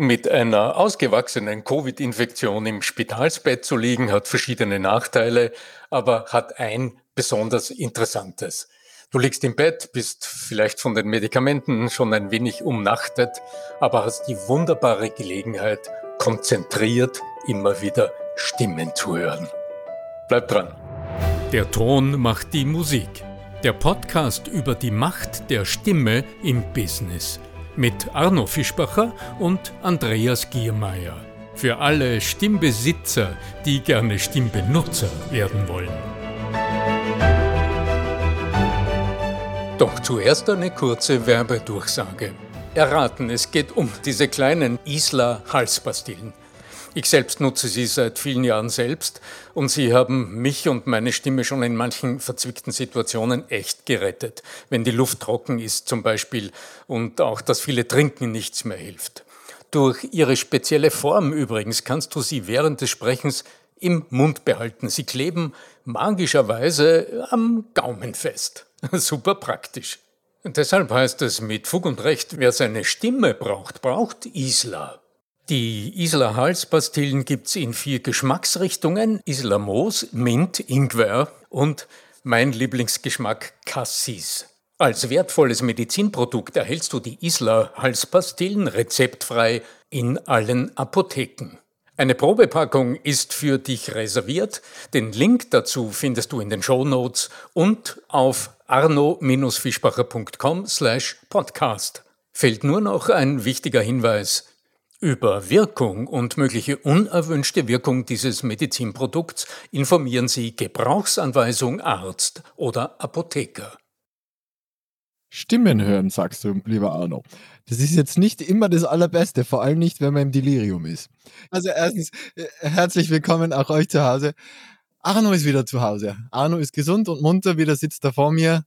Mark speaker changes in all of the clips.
Speaker 1: Mit einer ausgewachsenen Covid-Infektion im Spitalsbett zu liegen, hat verschiedene Nachteile, aber hat ein besonders interessantes. Du liegst im Bett, bist vielleicht von den Medikamenten schon ein wenig umnachtet, aber hast die wunderbare Gelegenheit, konzentriert immer wieder Stimmen zu hören. Bleib dran.
Speaker 2: Der Ton macht die Musik. Der Podcast über die Macht der Stimme im Business mit Arno Fischbacher und Andreas Giermeier. Für alle Stimmbesitzer, die gerne Stimmbenutzer werden wollen.
Speaker 1: Doch zuerst eine kurze Werbedurchsage. Erraten, es geht um diese kleinen Isla Halspastillen. Ich selbst nutze sie seit vielen Jahren selbst und sie haben mich und meine Stimme schon in manchen verzwickten Situationen echt gerettet. Wenn die Luft trocken ist zum Beispiel und auch das viele Trinken nichts mehr hilft. Durch ihre spezielle Form übrigens kannst du sie während des Sprechens im Mund behalten. Sie kleben magischerweise am Gaumen fest. Super praktisch. Deshalb heißt es mit Fug und Recht, wer seine Stimme braucht, braucht Isla. Die Isla Halspastillen gibt's in vier Geschmacksrichtungen. Isla Moos, Mint, Ingwer und mein Lieblingsgeschmack Cassis. Als wertvolles Medizinprodukt erhältst du die Isla Halspastillen rezeptfrei in allen Apotheken. Eine Probepackung ist für dich reserviert. Den Link dazu findest du in den Show Notes und auf arno-fischbacher.com slash podcast. Fehlt nur noch ein wichtiger Hinweis. Über Wirkung und mögliche unerwünschte Wirkung dieses Medizinprodukts informieren Sie Gebrauchsanweisung Arzt oder Apotheker.
Speaker 3: Stimmen hören, sagst du, lieber Arno. Das ist jetzt nicht immer das Allerbeste, vor allem nicht, wenn man im Delirium ist. Also erstens, äh, herzlich willkommen auch euch zu Hause. Arno ist wieder zu Hause. Arno ist gesund und munter, wieder sitzt da vor mir.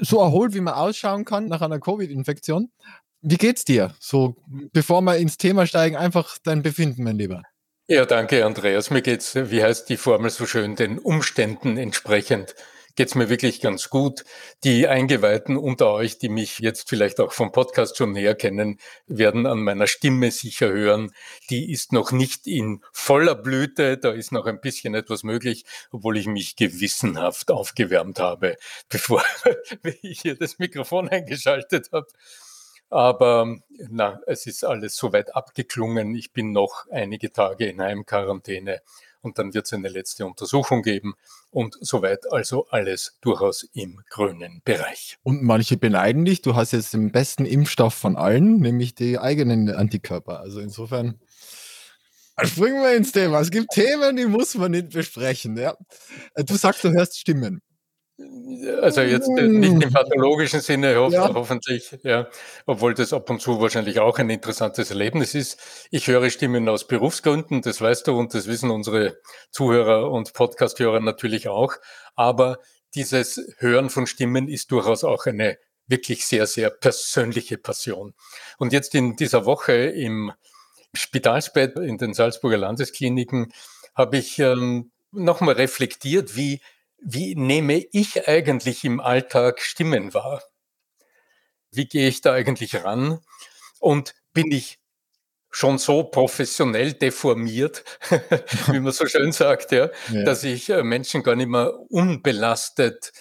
Speaker 3: So erholt, wie man ausschauen kann nach einer Covid-Infektion. Wie geht's dir? So, bevor wir ins Thema steigen, einfach dein Befinden, mein Lieber.
Speaker 1: Ja, danke, Andreas. Mir geht's, wie heißt die Formel so schön, den Umständen entsprechend geht's mir wirklich ganz gut. Die Eingeweihten unter euch, die mich jetzt vielleicht auch vom Podcast schon näher kennen, werden an meiner Stimme sicher hören. Die ist noch nicht in voller Blüte. Da ist noch ein bisschen etwas möglich, obwohl ich mich gewissenhaft aufgewärmt habe, bevor ich hier das Mikrofon eingeschaltet habe. Aber na, es ist alles soweit abgeklungen. Ich bin noch einige Tage in Heimquarantäne und dann wird es eine letzte Untersuchung geben und soweit also alles durchaus im grünen Bereich.
Speaker 3: Und manche beneiden dich, du hast jetzt den besten Impfstoff von allen, nämlich die eigenen Antikörper. Also insofern springen wir ins Thema. Es gibt Themen, die muss man nicht besprechen. Ja. Du sagst, du hörst Stimmen.
Speaker 1: Also jetzt äh, nicht im pathologischen Sinne, ho ja. hoffentlich, ja, obwohl das ab und zu wahrscheinlich auch ein interessantes Erlebnis ist. Ich höre Stimmen aus Berufsgründen, das weißt du und das wissen unsere Zuhörer und Podcasthörer natürlich auch. Aber dieses Hören von Stimmen ist durchaus auch eine wirklich sehr, sehr persönliche Passion. Und jetzt in dieser Woche im Spitalsbett in den Salzburger Landeskliniken habe ich ähm, nochmal reflektiert, wie wie nehme ich eigentlich im Alltag Stimmen wahr? Wie gehe ich da eigentlich ran? Und bin ich schon so professionell deformiert, wie man so schön sagt, ja, ja, dass ich äh, Menschen gar nicht mehr unbelastet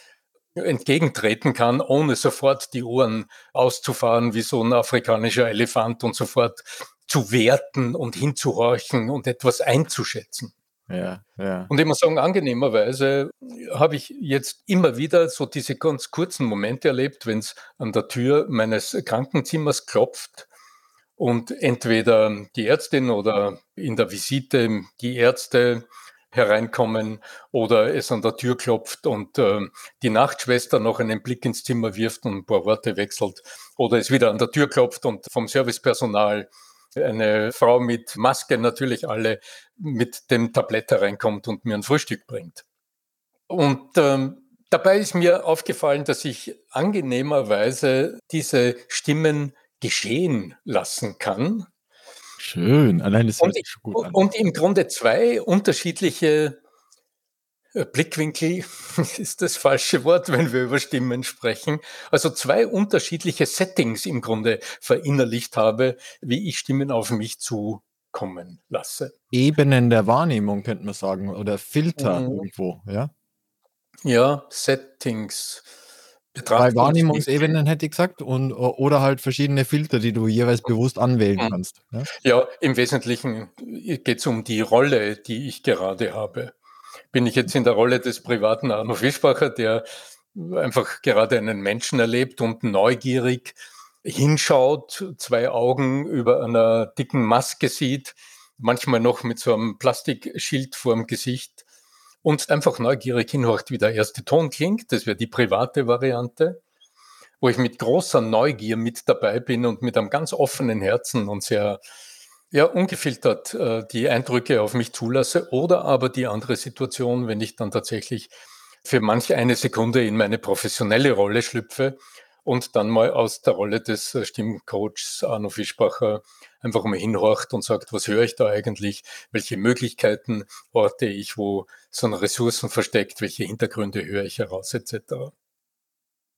Speaker 1: entgegentreten kann, ohne sofort die Ohren auszufahren wie so ein afrikanischer Elefant und sofort zu werten und hinzuhorchen und etwas einzuschätzen.
Speaker 3: Ja, ja.
Speaker 1: Und ich muss sagen, angenehmerweise habe ich jetzt immer wieder so diese ganz kurzen Momente erlebt, wenn es an der Tür meines Krankenzimmers klopft und entweder die Ärztin oder in der Visite die Ärzte hereinkommen oder es an der Tür klopft und äh, die Nachtschwester noch einen Blick ins Zimmer wirft und ein paar Worte wechselt oder es wieder an der Tür klopft und vom Servicepersonal eine Frau mit Maske natürlich alle mit dem Tablett hereinkommt und mir ein Frühstück bringt. Und ähm, dabei ist mir aufgefallen, dass ich angenehmerweise diese Stimmen geschehen lassen kann.
Speaker 3: Schön, allein das
Speaker 1: hört sich gut an. Und im Grunde zwei unterschiedliche Blickwinkel ist das falsche Wort, wenn wir über Stimmen sprechen. Also zwei unterschiedliche Settings im Grunde verinnerlicht habe, wie ich Stimmen auf mich zukommen lasse.
Speaker 3: Ebenen der Wahrnehmung könnte man sagen oder Filter mhm. irgendwo, ja?
Speaker 1: Ja, Settings.
Speaker 3: Drei Wahrnehmungsebenen hätte ich gesagt und oder halt verschiedene Filter, die du jeweils bewusst anwählen mhm. kannst.
Speaker 1: Ja, ja im Wesentlichen geht es um die Rolle, die ich gerade habe bin ich jetzt in der Rolle des privaten Arno Fischbacher, der einfach gerade einen Menschen erlebt und neugierig hinschaut, zwei Augen über einer dicken Maske sieht, manchmal noch mit so einem Plastikschild vorm Gesicht und einfach neugierig hinhorcht, wie der erste Ton klingt. Das wäre die private Variante, wo ich mit großer Neugier mit dabei bin und mit einem ganz offenen Herzen und sehr ja, ungefiltert äh, die Eindrücke auf mich zulasse oder aber die andere Situation, wenn ich dann tatsächlich für manche eine Sekunde in meine professionelle Rolle schlüpfe und dann mal aus der Rolle des äh, Stimmcoachs Arno Fischbacher einfach mal hinhorcht und sagt, was höre ich da eigentlich, welche Möglichkeiten orte ich, wo so eine Ressourcen versteckt, welche Hintergründe höre ich heraus etc.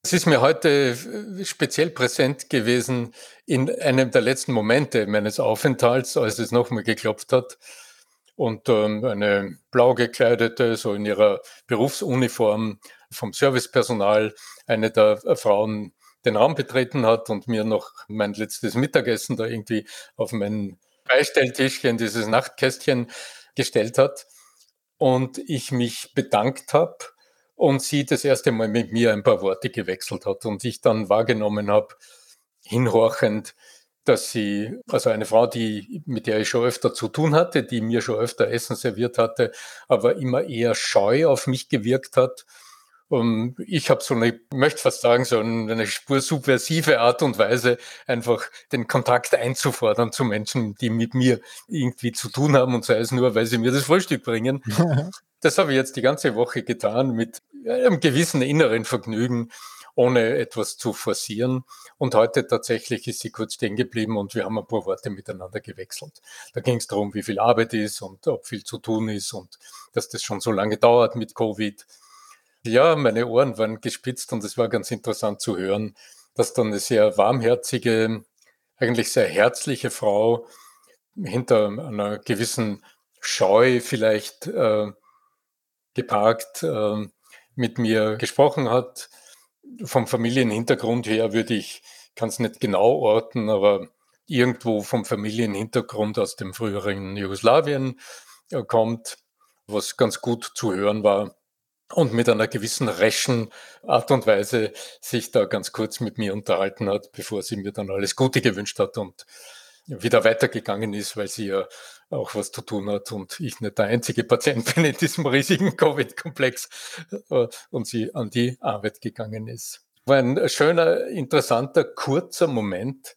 Speaker 1: Es ist mir heute äh, speziell präsent gewesen in einem der letzten Momente meines Aufenthalts, als es nochmal geklopft hat. Und ähm, eine blau gekleidete, so in ihrer Berufsuniform vom Servicepersonal, eine der äh, Frauen den Raum betreten hat und mir noch mein letztes Mittagessen da irgendwie auf mein Beistelltischchen, dieses Nachtkästchen gestellt hat. Und ich mich bedankt habe und sie das erste Mal mit mir ein paar Worte gewechselt hat und ich dann wahrgenommen habe, hinhorchend, dass sie, also eine Frau, die, mit der ich schon öfter zu tun hatte, die mir schon öfter Essen serviert hatte, aber immer eher scheu auf mich gewirkt hat. Und ich habe so eine, ich möchte fast sagen, so eine Spur subversive Art und Weise, einfach den Kontakt einzufordern zu Menschen, die mit mir irgendwie zu tun haben und sei es nur, weil sie mir das Frühstück bringen. das habe ich jetzt die ganze Woche getan mit einem gewissen inneren Vergnügen, ohne etwas zu forcieren. Und heute tatsächlich ist sie kurz stehen geblieben und wir haben ein paar Worte miteinander gewechselt. Da ging es darum, wie viel Arbeit ist und ob viel zu tun ist und dass das schon so lange dauert mit Covid. Ja, meine Ohren waren gespitzt und es war ganz interessant zu hören, dass dann eine sehr warmherzige, eigentlich sehr herzliche Frau hinter einer gewissen Scheu vielleicht äh, geparkt äh, mit mir gesprochen hat. Vom Familienhintergrund her würde ich, kann es nicht genau orten, aber irgendwo vom Familienhintergrund aus dem früheren Jugoslawien äh, kommt, was ganz gut zu hören war und mit einer gewissen reschen Art und Weise sich da ganz kurz mit mir unterhalten hat, bevor sie mir dann alles Gute gewünscht hat und wieder weitergegangen ist, weil sie ja auch was zu tun hat und ich nicht der einzige Patient bin in diesem riesigen Covid-Komplex äh, und sie an die Arbeit gegangen ist. War ein schöner, interessanter, kurzer Moment,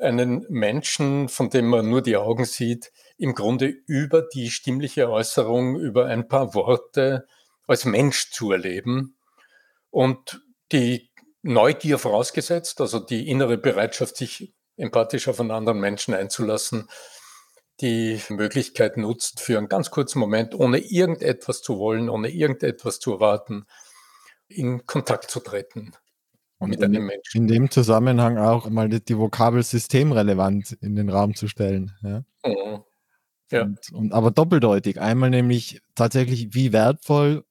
Speaker 1: einen Menschen, von dem man nur die Augen sieht, im Grunde über die stimmliche Äußerung, über ein paar Worte als Mensch zu erleben und die Neugier vorausgesetzt, also die innere Bereitschaft, sich empathisch auf einen anderen Menschen einzulassen, die Möglichkeit nutzt, für einen ganz kurzen Moment, ohne irgendetwas zu wollen, ohne irgendetwas zu erwarten, in Kontakt zu treten
Speaker 3: und mit einem Menschen. In dem Zusammenhang auch mal die, die Vokabel systemrelevant in den Raum zu stellen. Ja. Mhm. ja. Und, und, aber doppeldeutig. Einmal nämlich tatsächlich, wie wertvoll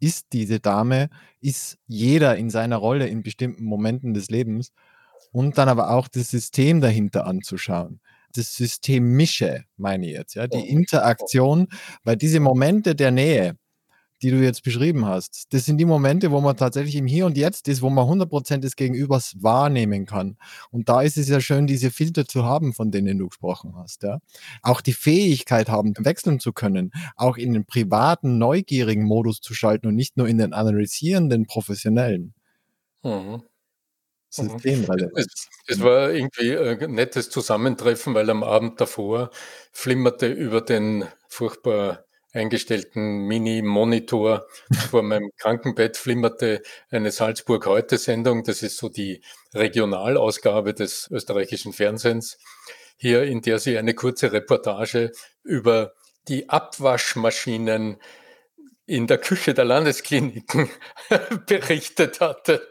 Speaker 3: ist diese Dame, ist jeder in seiner Rolle in bestimmten Momenten des Lebens und dann aber auch das System dahinter anzuschauen. Das System Mische, meine ich jetzt, ja, die Interaktion, weil diese Momente der Nähe, die du jetzt beschrieben hast, das sind die Momente, wo man tatsächlich im Hier und Jetzt ist, wo man 100% des Gegenübers wahrnehmen kann. Und da ist es ja schön, diese Filter zu haben, von denen du gesprochen hast. Ja? Auch die Fähigkeit haben, wechseln zu können, auch in den privaten, neugierigen Modus zu schalten und nicht nur in den analysierenden, professionellen. Mhm.
Speaker 1: Systemrelevanz. Es, es war irgendwie ein nettes Zusammentreffen, weil am Abend davor flimmerte über den furchtbar eingestellten Mini-Monitor vor meinem Krankenbett flimmerte eine Salzburg-Heute-Sendung. Das ist so die Regionalausgabe des österreichischen Fernsehens hier, in der sie eine kurze Reportage über die Abwaschmaschinen in der Küche der Landeskliniken berichtet hatte.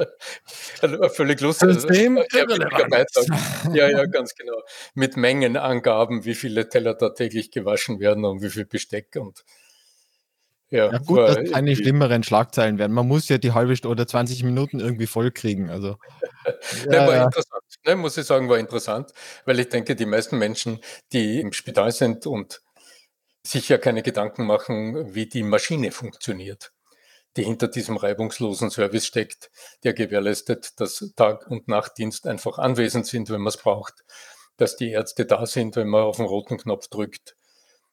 Speaker 1: Völlig lustig. Also, ja, ja, ganz genau. Mit Mengenangaben, wie viele Teller da täglich gewaschen werden und wie viel Besteck und
Speaker 3: ja, ja gut, dass keine schlimmeren Schlagzeilen werden. Man muss ja die halbe Stunde oder 20 Minuten irgendwie voll kriegen. Also,
Speaker 1: ja, war interessant, ne, muss ich sagen, war interessant, weil ich denke, die meisten Menschen, die im Spital sind und sich ja keine Gedanken machen, wie die Maschine funktioniert, die hinter diesem reibungslosen Service steckt, der gewährleistet, dass Tag- und Nachtdienst einfach anwesend sind, wenn man es braucht, dass die Ärzte da sind, wenn man auf den roten Knopf drückt,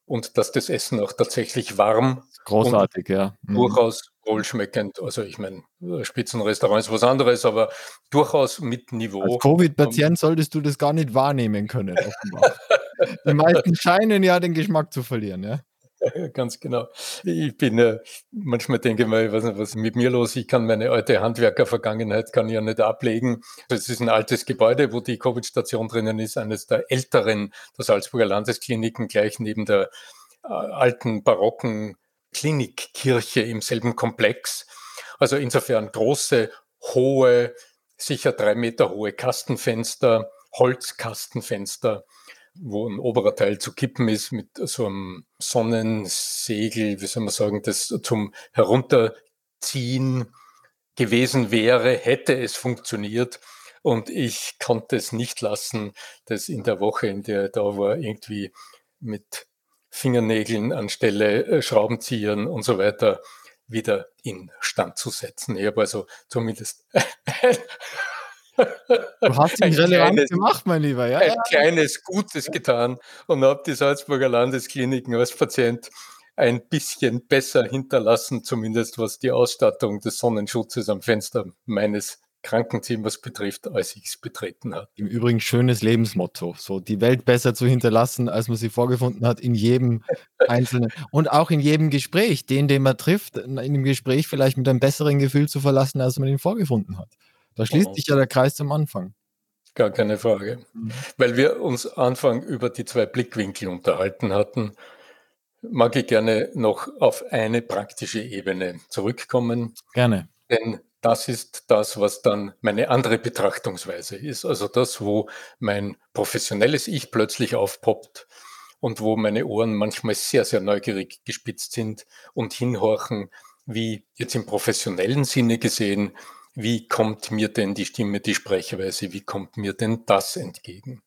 Speaker 1: und dass das Essen auch tatsächlich warm
Speaker 3: großartig, ja.
Speaker 1: Mhm. Durchaus wohlschmeckend. Also ich meine, Spitzenrestaurant ist was anderes, aber durchaus mit Niveau.
Speaker 3: Als Covid-Patient solltest du das gar nicht wahrnehmen können, offenbar. Die meisten scheinen ja den Geschmack zu verlieren, ja.
Speaker 1: Ganz genau. Ich bin äh, manchmal denke ich mal, ich weiß nicht, was ist mit mir los? Ich kann meine alte Handwerker-Vergangenheit kann ja nicht ablegen. Es ist ein altes Gebäude, wo die Covid-Station drinnen ist, eines der älteren der Salzburger Landeskliniken, gleich neben der äh, alten barocken Klinikkirche im selben Komplex. Also insofern große, hohe, sicher drei Meter hohe Kastenfenster, Holzkastenfenster wo ein oberer Teil zu kippen ist mit so einem Sonnensegel, wie soll man sagen, das zum Herunterziehen gewesen wäre, hätte es funktioniert. Und ich konnte es nicht lassen, das in der Woche, in der er da war, irgendwie mit Fingernägeln anstelle äh, Schraubenziehern und so weiter wieder in Stand zu setzen. Ich habe also zumindest
Speaker 3: Du hast ihn relevant kleines, gemacht, mein Lieber. Ja,
Speaker 1: ein ja. kleines Gutes getan und habe die Salzburger Landeskliniken als Patient ein bisschen besser hinterlassen, zumindest was die Ausstattung des Sonnenschutzes am Fenster meines Krankenzimmers betrifft, als ich es betreten habe.
Speaker 3: Im Übrigen schönes Lebensmotto, so die Welt besser zu hinterlassen, als man sie vorgefunden hat, in jedem einzelnen und auch in jedem Gespräch, den, den man trifft, in dem Gespräch vielleicht mit einem besseren Gefühl zu verlassen, als man ihn vorgefunden hat. Da schließt sich ja der Kreis zum Anfang.
Speaker 1: Gar keine Frage. Mhm. Weil wir uns Anfang über die zwei Blickwinkel unterhalten hatten, mag ich gerne noch auf eine praktische Ebene zurückkommen.
Speaker 3: Gerne.
Speaker 1: Denn das ist das, was dann meine andere Betrachtungsweise ist. Also das, wo mein professionelles Ich plötzlich aufpoppt und wo meine Ohren manchmal sehr, sehr neugierig gespitzt sind und hinhorchen, wie jetzt im professionellen Sinne gesehen, wie kommt mir denn die Stimme, die Sprechweise, wie kommt mir denn das entgegen?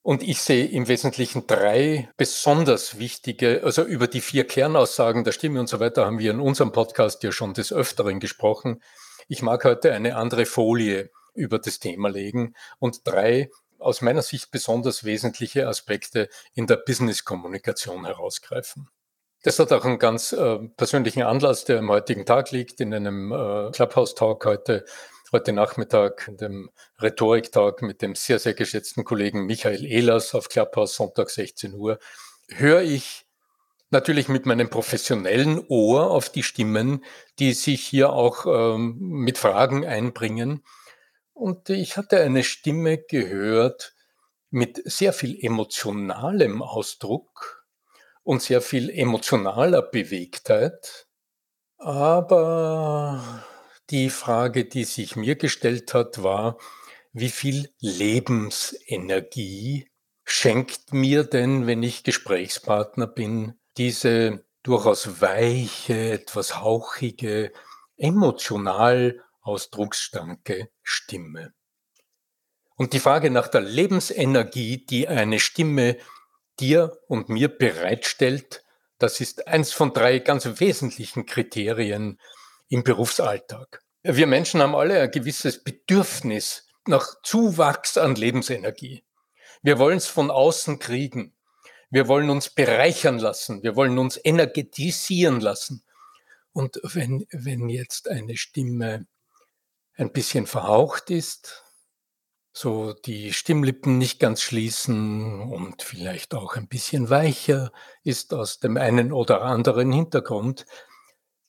Speaker 1: Und ich sehe im Wesentlichen drei besonders wichtige, also über die vier Kernaussagen der Stimme und so weiter haben wir in unserem Podcast ja schon des Öfteren gesprochen. Ich mag heute eine andere Folie über das Thema legen und drei aus meiner Sicht besonders wesentliche Aspekte in der Business-Kommunikation herausgreifen. Das hat auch einen ganz äh, persönlichen Anlass, der am heutigen Tag liegt, in einem äh, Clubhouse-Talk heute, heute Nachmittag, in dem Rhetorik-Talk mit dem sehr, sehr geschätzten Kollegen Michael Ehlers auf Clubhouse, Sonntag 16 Uhr, höre ich natürlich mit meinem professionellen Ohr auf die Stimmen, die sich hier auch ähm, mit Fragen einbringen. Und ich hatte eine Stimme gehört mit sehr viel emotionalem Ausdruck, und sehr viel emotionaler Bewegtheit. Aber die Frage, die sich mir gestellt hat, war, wie viel Lebensenergie schenkt mir denn, wenn ich Gesprächspartner bin, diese durchaus weiche, etwas hauchige, emotional ausdrucksstarke Stimme. Und die Frage nach der Lebensenergie, die eine Stimme dir und mir bereitstellt, das ist eins von drei ganz wesentlichen Kriterien im Berufsalltag. Wir Menschen haben alle ein gewisses Bedürfnis nach Zuwachs an Lebensenergie. Wir wollen es von außen kriegen. Wir wollen uns bereichern lassen. Wir wollen uns energetisieren lassen. Und wenn, wenn jetzt eine Stimme ein bisschen verhaucht ist, so die Stimmlippen nicht ganz schließen und vielleicht auch ein bisschen weicher ist aus dem einen oder anderen Hintergrund,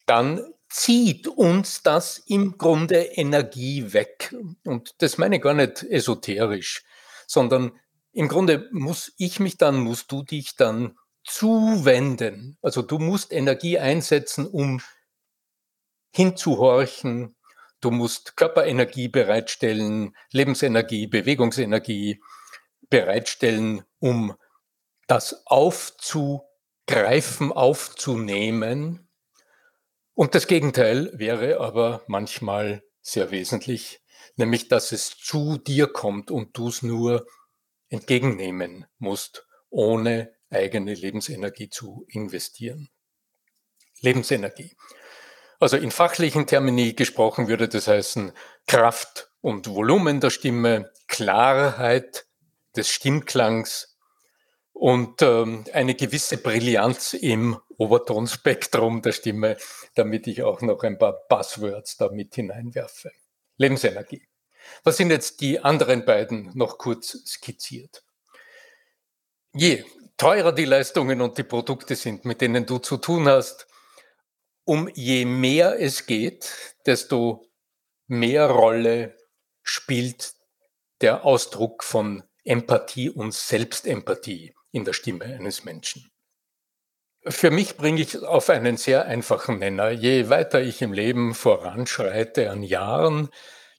Speaker 1: dann zieht uns das im Grunde Energie weg. Und das meine ich gar nicht esoterisch, sondern im Grunde muss ich mich dann, musst du dich dann zuwenden. Also du musst Energie einsetzen, um hinzuhorchen. Du musst Körperenergie bereitstellen, Lebensenergie, Bewegungsenergie bereitstellen, um das aufzugreifen, aufzunehmen. Und das Gegenteil wäre aber manchmal sehr wesentlich, nämlich dass es zu dir kommt und du es nur entgegennehmen musst, ohne eigene Lebensenergie zu investieren. Lebensenergie. Also in fachlichen Termini gesprochen würde das heißen Kraft und Volumen der Stimme, Klarheit des Stimmklangs und ähm, eine gewisse Brillanz im Obertonspektrum der Stimme, damit ich auch noch ein paar Buzzwords da mit hineinwerfe. Lebensenergie. Was sind jetzt die anderen beiden noch kurz skizziert? Je teurer die Leistungen und die Produkte sind, mit denen du zu tun hast, um je mehr es geht, desto mehr Rolle spielt der Ausdruck von Empathie und Selbstempathie in der Stimme eines Menschen. Für mich bringe ich auf einen sehr einfachen Nenner. Je weiter ich im Leben voranschreite an Jahren,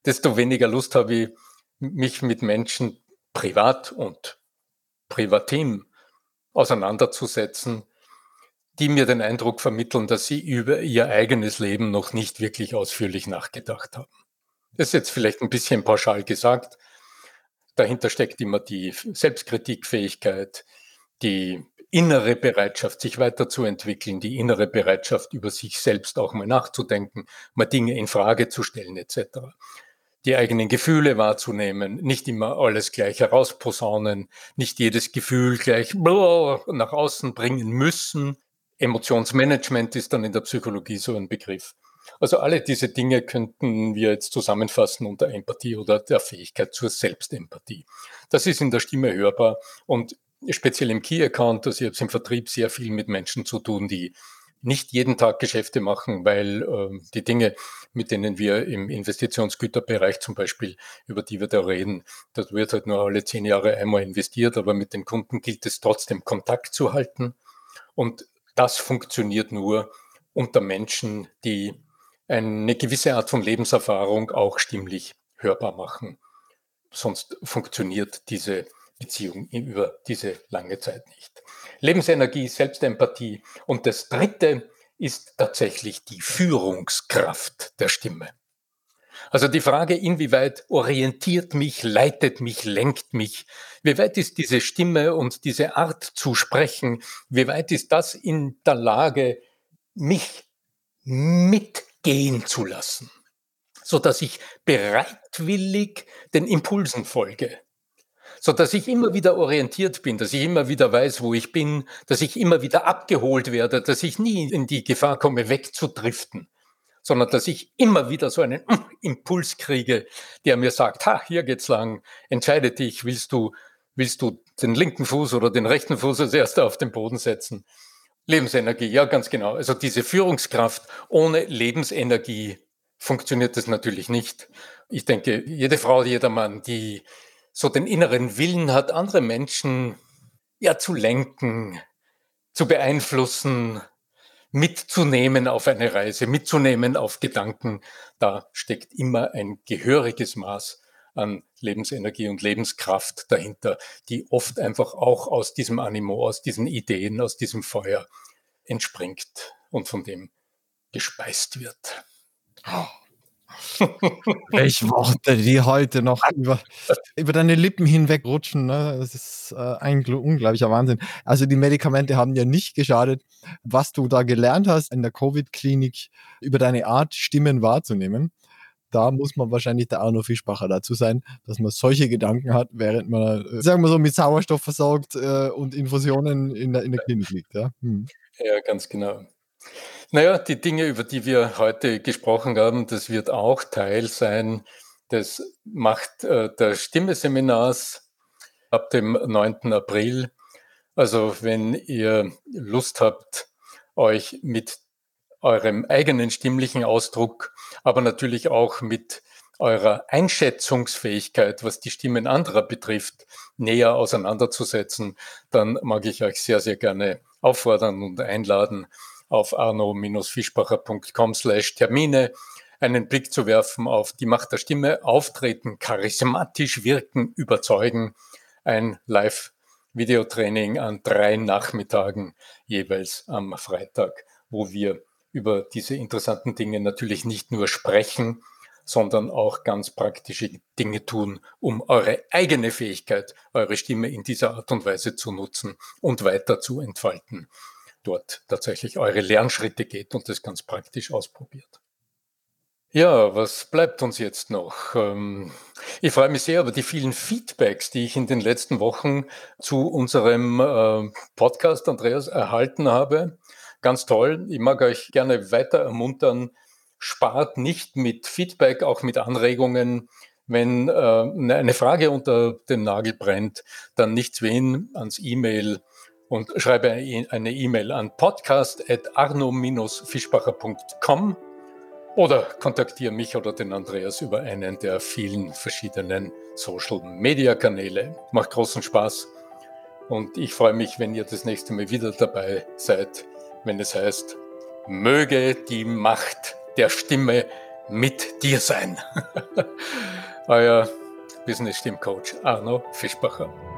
Speaker 1: desto weniger Lust habe ich, mich mit Menschen privat und privatim auseinanderzusetzen, die mir den Eindruck vermitteln, dass sie über ihr eigenes Leben noch nicht wirklich ausführlich nachgedacht haben. Das ist jetzt vielleicht ein bisschen pauschal gesagt. Dahinter steckt immer die Selbstkritikfähigkeit, die innere Bereitschaft, sich weiterzuentwickeln, die innere Bereitschaft, über sich selbst auch mal nachzudenken, mal Dinge in Frage zu stellen, etc. Die eigenen Gefühle wahrzunehmen, nicht immer alles gleich herausposaunen, nicht jedes Gefühl gleich nach außen bringen müssen, Emotionsmanagement ist dann in der Psychologie so ein Begriff. Also alle diese Dinge könnten wir jetzt zusammenfassen unter Empathie oder der Fähigkeit zur Selbstempathie. Das ist in der Stimme hörbar und speziell im Key Account, also ich habe im Vertrieb sehr viel mit Menschen zu tun, die nicht jeden Tag Geschäfte machen, weil äh, die Dinge, mit denen wir im Investitionsgüterbereich zum Beispiel, über die wir da reden, das wird halt nur alle zehn Jahre einmal investiert, aber mit den Kunden gilt es trotzdem Kontakt zu halten. Und das funktioniert nur unter Menschen, die eine gewisse Art von Lebenserfahrung auch stimmlich hörbar machen. Sonst funktioniert diese Beziehung über diese lange Zeit nicht. Lebensenergie, Selbstempathie. Und das Dritte ist tatsächlich die Führungskraft der Stimme. Also die Frage, inwieweit orientiert mich, leitet mich, lenkt mich, wie weit ist diese Stimme und diese Art zu sprechen, wie weit ist das in der Lage, mich mitgehen zu lassen, so dass ich bereitwillig den Impulsen folge, so dass ich immer wieder orientiert bin, dass ich immer wieder weiß, wo ich bin, dass ich immer wieder abgeholt werde, dass ich nie in die Gefahr komme, wegzudriften sondern dass ich immer wieder so einen Impuls kriege, der mir sagt, ha, hier geht's lang, entscheide dich, willst du, willst du den linken Fuß oder den rechten Fuß als erster auf den Boden setzen? Lebensenergie, ja, ganz genau. Also diese Führungskraft ohne Lebensenergie funktioniert das natürlich nicht. Ich denke, jede Frau, jeder Mann, die so den inneren Willen hat, andere Menschen ja zu lenken, zu beeinflussen, mitzunehmen auf eine Reise, mitzunehmen auf Gedanken, da steckt immer ein gehöriges Maß an Lebensenergie und Lebenskraft dahinter, die oft einfach auch aus diesem Animo, aus diesen Ideen, aus diesem Feuer entspringt und von dem gespeist wird. Oh.
Speaker 3: Welche Worte, die heute noch über, über deine Lippen hinweg rutschen. Ne? Das ist äh, ein unglaublicher Wahnsinn. Also die Medikamente haben ja nicht geschadet. Was du da gelernt hast in der Covid-Klinik über deine Art, Stimmen wahrzunehmen, da muss man wahrscheinlich der Arno Fischbacher dazu sein, dass man solche Gedanken hat, während man, äh, sagen wir so, mit Sauerstoff versorgt äh, und Infusionen in der, in der Klinik liegt. Ja? Hm.
Speaker 1: ja, ganz genau. Naja, die Dinge, über die wir heute gesprochen haben, das wird auch Teil sein des Macht äh, der Stimme-Seminars ab dem 9. April. Also wenn ihr Lust habt, euch mit eurem eigenen stimmlichen Ausdruck, aber natürlich auch mit eurer Einschätzungsfähigkeit, was die Stimmen anderer betrifft, näher auseinanderzusetzen, dann mag ich euch sehr, sehr gerne auffordern und einladen, auf arno-fischbacher.com slash Termine einen Blick zu werfen auf die Macht der Stimme, auftreten, charismatisch wirken, überzeugen, ein Live-Videotraining an drei Nachmittagen jeweils am Freitag, wo wir über diese interessanten Dinge natürlich nicht nur sprechen, sondern auch ganz praktische Dinge tun, um eure eigene Fähigkeit, eure Stimme in dieser Art und Weise zu nutzen und weiter zu entfalten. Dort tatsächlich eure Lernschritte geht und das ganz praktisch ausprobiert. Ja, was bleibt uns jetzt noch? Ähm, ich freue mich sehr über die vielen Feedbacks, die ich in den letzten Wochen zu unserem äh, Podcast, Andreas, erhalten habe. Ganz toll. Ich mag euch gerne weiter ermuntern, spart nicht mit Feedback, auch mit Anregungen. Wenn äh, eine Frage unter den Nagel brennt, dann nicht zwingen ans E-Mail und schreibe eine E-Mail an podcast.arno-fischbacher.com oder kontaktiere mich oder den Andreas über einen der vielen verschiedenen Social-Media-Kanäle. Macht großen Spaß und ich freue mich, wenn ihr das nächste Mal wieder dabei seid, wenn es heißt, möge die Macht der Stimme mit dir sein. Euer Business Stimmcoach Arno Fischbacher.